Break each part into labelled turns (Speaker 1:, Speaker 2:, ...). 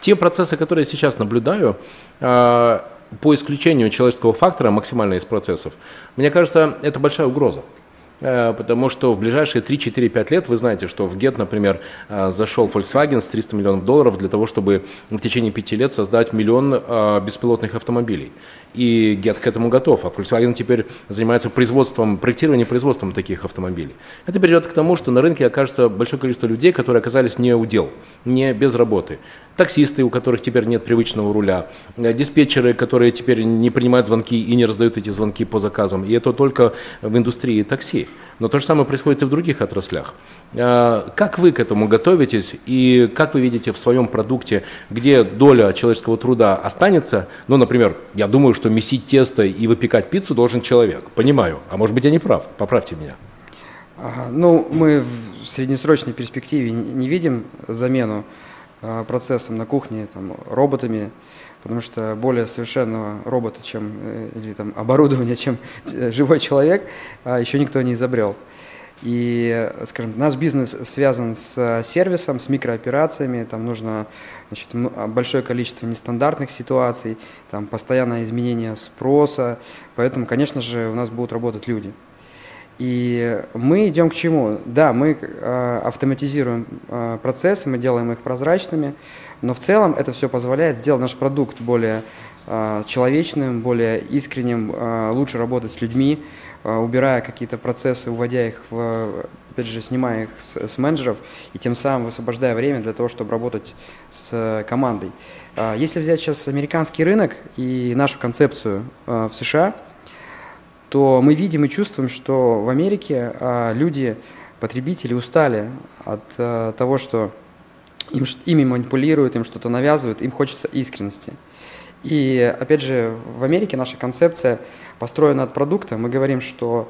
Speaker 1: Те процессы, которые я сейчас наблюдаю, а, по исключению человеческого фактора максимально из процессов, мне кажется, это большая угроза. Э, потому что в ближайшие 3-4-5 лет вы знаете, что в ГЕТ, например, э, зашел Volkswagen с 300 миллионов долларов для того, чтобы в течение 5 лет создать миллион э, беспилотных автомобилей. И ГЕТ к этому готов, а Volkswagen теперь занимается производством, проектированием и производством таких автомобилей. Это приведет к тому, что на рынке окажется большое количество людей, которые оказались не у дел, не без работы. Таксисты, у которых теперь нет привычного руля, диспетчеры, которые теперь не принимают звонки и не раздают эти звонки по заказам. И это только в индустрии такси. Но то же самое происходит и в других отраслях. А, как вы к этому готовитесь и как вы видите в своем продукте, где доля человеческого труда останется? Ну, например, я думаю, что месить тесто и выпекать пиццу должен человек. Понимаю. А может быть, я не прав. Поправьте меня.
Speaker 2: Ну, мы в среднесрочной перспективе не видим замену а, процессом на кухне там, роботами потому что более совершенного робота, чем, э, или там оборудования, чем э, живой человек, а, еще никто не изобрел. И, скажем, наш бизнес связан с сервисом, с микрооперациями, там нужно значит, большое количество нестандартных ситуаций, там постоянное изменение спроса, поэтому, конечно же, у нас будут работать люди. И мы идем к чему? Да, мы э, автоматизируем э, процессы, мы делаем их прозрачными, но в целом это все позволяет сделать наш продукт более э, человечным, более искренним, лучше работать с людьми, убирая какие-то процессы, уводя их в, опять же, снимая их с, с менеджеров и тем самым высвобождая время для того, чтобы работать с командой. Если взять сейчас американский рынок и нашу концепцию в США, то мы видим и чувствуем, что в Америке э, люди, потребители устали от э, того, что им, ими манипулируют, им что-то навязывают, им хочется искренности. И опять же, в Америке наша концепция построена от продукта. Мы говорим, что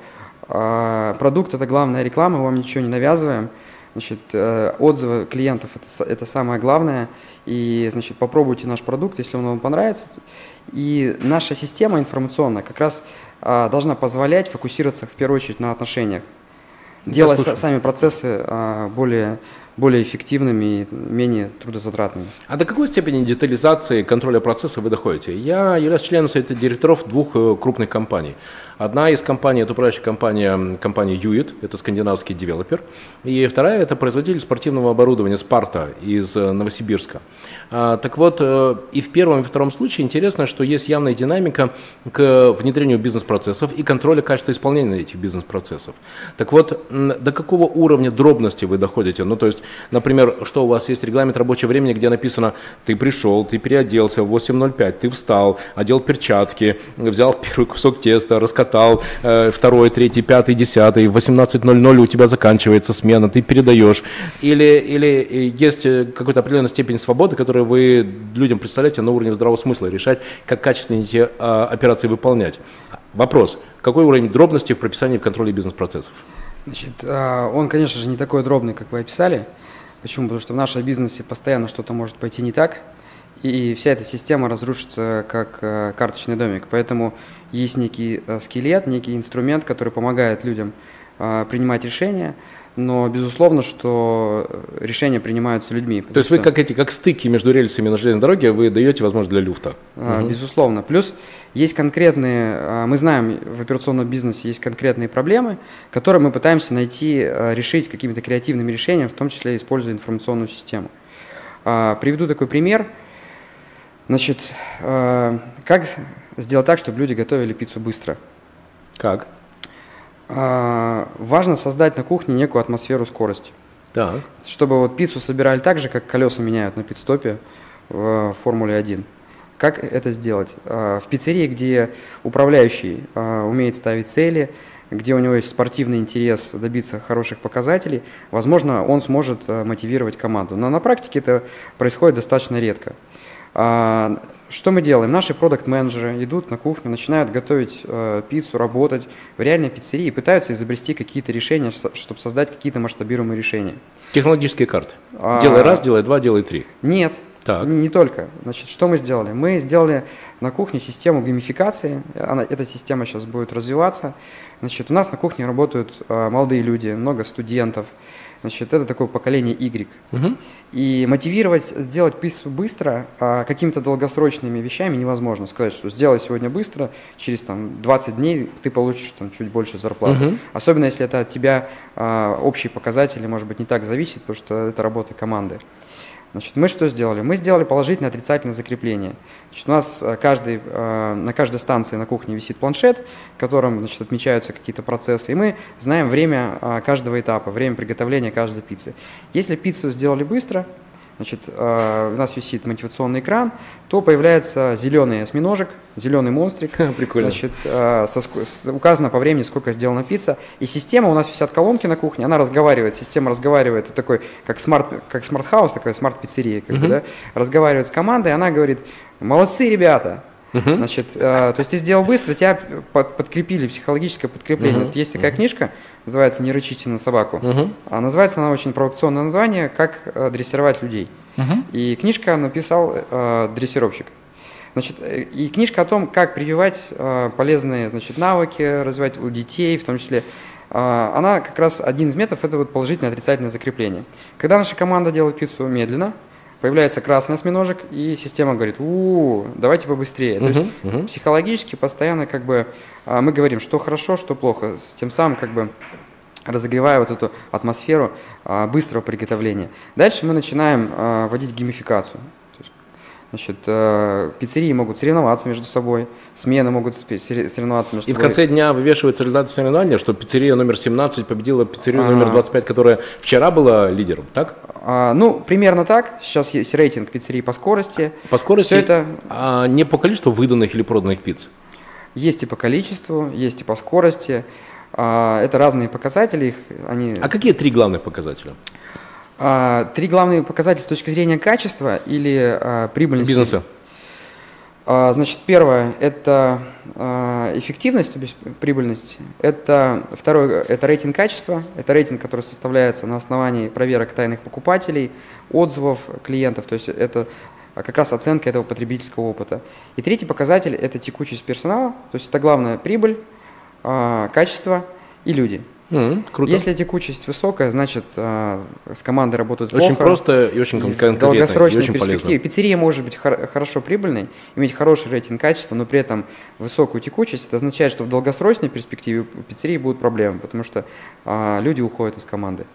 Speaker 2: э, продукт это главная реклама, мы вам ничего не навязываем. Значит, э, отзывы клиентов это, это самое главное. И значит, попробуйте наш продукт, если он вам понравится. И наша система информационная как раз э, должна позволять фокусироваться в первую очередь на отношениях, делать сами процессы э, более более эффективными и менее трудозатратными.
Speaker 1: А до какой степени детализации контроля процесса вы доходите? Я являюсь членом совета директоров двух э, крупных компаний. Одна из компаний – это управляющая компания, компания Юит, это скандинавский девелопер. И вторая – это производитель спортивного оборудования «Спарта» из э, Новосибирска. А, так вот, э, и в первом, и втором случае интересно, что есть явная динамика к внедрению бизнес-процессов и контроля качества исполнения этих бизнес-процессов. Так вот, до какого уровня дробности вы доходите? Ну, то есть, например, что у вас есть регламент рабочего времени, где написано, ты пришел, ты переоделся в 8.05, ты встал, одел перчатки, взял первый кусок теста, раскатал, э, второй, третий, пятый, десятый, в 18.00 у тебя заканчивается смена, ты передаешь. Или, или э, есть какая-то определенная степень свободы, которые вы людям представляете на уровне здравого смысла, решать, как качественно эти а, операции выполнять. Вопрос, какой уровень дробности в прописании в контроле бизнес-процессов?
Speaker 2: Значит, а, он, конечно же, не такой дробный, как вы описали. Почему? Потому что в нашем бизнесе постоянно что-то может пойти не так, и вся эта система разрушится как а, карточный домик. Поэтому есть некий а, скелет, некий инструмент, который помогает людям принимать решения, но безусловно, что решения принимаются людьми.
Speaker 1: То есть что... вы как эти, как стыки между рельсами на железной дороге, вы даете возможность для люфта?
Speaker 2: А, угу. Безусловно. Плюс есть конкретные, мы знаем, в операционном бизнесе есть конкретные проблемы, которые мы пытаемся найти, решить какими-то креативными решениями, в том числе используя информационную систему. А, приведу такой пример. Значит, как сделать так, чтобы люди готовили пиццу быстро?
Speaker 1: Как?
Speaker 2: А, важно создать на кухне некую атмосферу скорости.
Speaker 1: Так.
Speaker 2: Чтобы вот пиццу собирали так же, как колеса меняют на пидстопе в Формуле 1. Как это сделать? А, в пиццерии, где управляющий а, умеет ставить цели, где у него есть спортивный интерес добиться хороших показателей, возможно, он сможет мотивировать команду. Но на практике это происходит достаточно редко. А, что мы делаем? Наши продукт-менеджеры идут на кухню, начинают готовить э, пиццу, работать в реальной пиццерии и пытаются изобрести какие-то решения, чтобы создать какие-то масштабируемые решения.
Speaker 1: Технологические карты. А... Делай раз, делай два, делай три.
Speaker 2: Нет.
Speaker 1: Так.
Speaker 2: Не, не только. Значит, что мы сделали? Мы сделали на кухне систему геймификации. Она, эта система сейчас будет развиваться. Значит, у нас на кухне работают э, молодые люди, много студентов. Значит, это такое поколение Y.
Speaker 1: Угу.
Speaker 2: И мотивировать сделать быстро а, какими-то долгосрочными вещами невозможно. Сказать, что сделай сегодня быстро, через там, 20 дней ты получишь там, чуть больше зарплаты.
Speaker 1: Мгм.
Speaker 2: Особенно если это от тебя а, общие показатели, может быть, не так зависит, потому что это работа команды. Значит, мы что сделали? Мы сделали положительное отрицательное закрепление. Значит, у нас а, каждый, а, на каждой станции на кухне висит планшет, в котором значит, отмечаются какие-то процессы, и мы знаем время а, каждого этапа, время приготовления каждой пиццы. Если пиццу сделали быстро, значит, а, у нас висит мотивационный экран, то появляется зеленый осьминожек, зеленый монстрик,
Speaker 1: Прикольно.
Speaker 2: Значит, э, со с- указано по времени, сколько сделана пицца. И система, у нас висят колонки на кухне, она разговаривает, система разговаривает, это такой, как смарт, как смарт-хаус, такая смарт-пиццерия, как бы,
Speaker 1: Мгм.
Speaker 2: да, разговаривает с командой, она говорит, молодцы, ребята,
Speaker 1: Мгм.
Speaker 2: Значит, э, то есть ты сделал быстро, тебя под- подкрепили, психологическое подкрепление.
Speaker 1: Мгм.
Speaker 2: Есть такая книжка, называется «Не рычите на собаку».
Speaker 1: Мгм.
Speaker 2: А называется она очень провокационное название «Как э, дрессировать людей».
Speaker 3: Мгм.
Speaker 2: И книжка написал э, дрессировщик. Значит, э, и книжка о том, как прививать э, полезные значит, навыки, развивать у детей, в том числе. э, она как раз один из методов это вот положительное отрицательное закрепление. Когда наша команда делает пиццу медленно, появляется красный осьминожек, и система говорит, у давайте побыстрее. То есть.
Speaker 1: Мгм.
Speaker 2: психологически постоянно как бы а, мы говорим, что хорошо, что плохо, с тем самым как бы разогревая вот эту атмосферу а, быстрого приготовления. Дальше мы начинаем а, вводить геймификацию. Значит, э, пиццерии могут соревноваться между собой, смены могут соревноваться между
Speaker 1: И в
Speaker 2: собой.
Speaker 1: конце дня вывешиваются результаты соревнования, что пиццерия номер 17 победила пиццерию
Speaker 2: А.
Speaker 1: номер 25, которая вчера была лидером, так?
Speaker 2: А, ну, примерно так. Сейчас есть рейтинг пиццерий по скорости.
Speaker 1: По скорости,
Speaker 2: Все это
Speaker 1: а не по количеству выданных или проданных пицц.
Speaker 2: есть и по количеству, есть и по скорости. А, это разные показатели. Их, они...
Speaker 1: А какие три главных показателя?
Speaker 2: А, три главные показателя с точки зрения качества или а, прибыльности.
Speaker 1: Бизнеса.
Speaker 2: А, Значит, первое – это а, эффективность, то есть прибыльность. Это второе – это рейтинг качества. Это рейтинг, который составляется на основании проверок тайных покупателей, отзывов клиентов. То есть это как раз оценка этого потребительского опыта. И третий показатель – это текучесть персонала. То есть это главное прибыль, а, качество и люди.
Speaker 1: М, круто.
Speaker 2: Если текучесть высокая, значит а, с командой работают
Speaker 1: Очень
Speaker 2: плохо.
Speaker 1: просто и очень конкретно, и очень
Speaker 2: перспективе
Speaker 1: полезно.
Speaker 2: пиццерия может быть хор- хорошо прибыльной, иметь хороший рейтинг качества, но при этом высокую текучесть. Это означает, что в долгосрочной перспективе у пиццерии будут проблемы, потому что а, люди уходят из команды.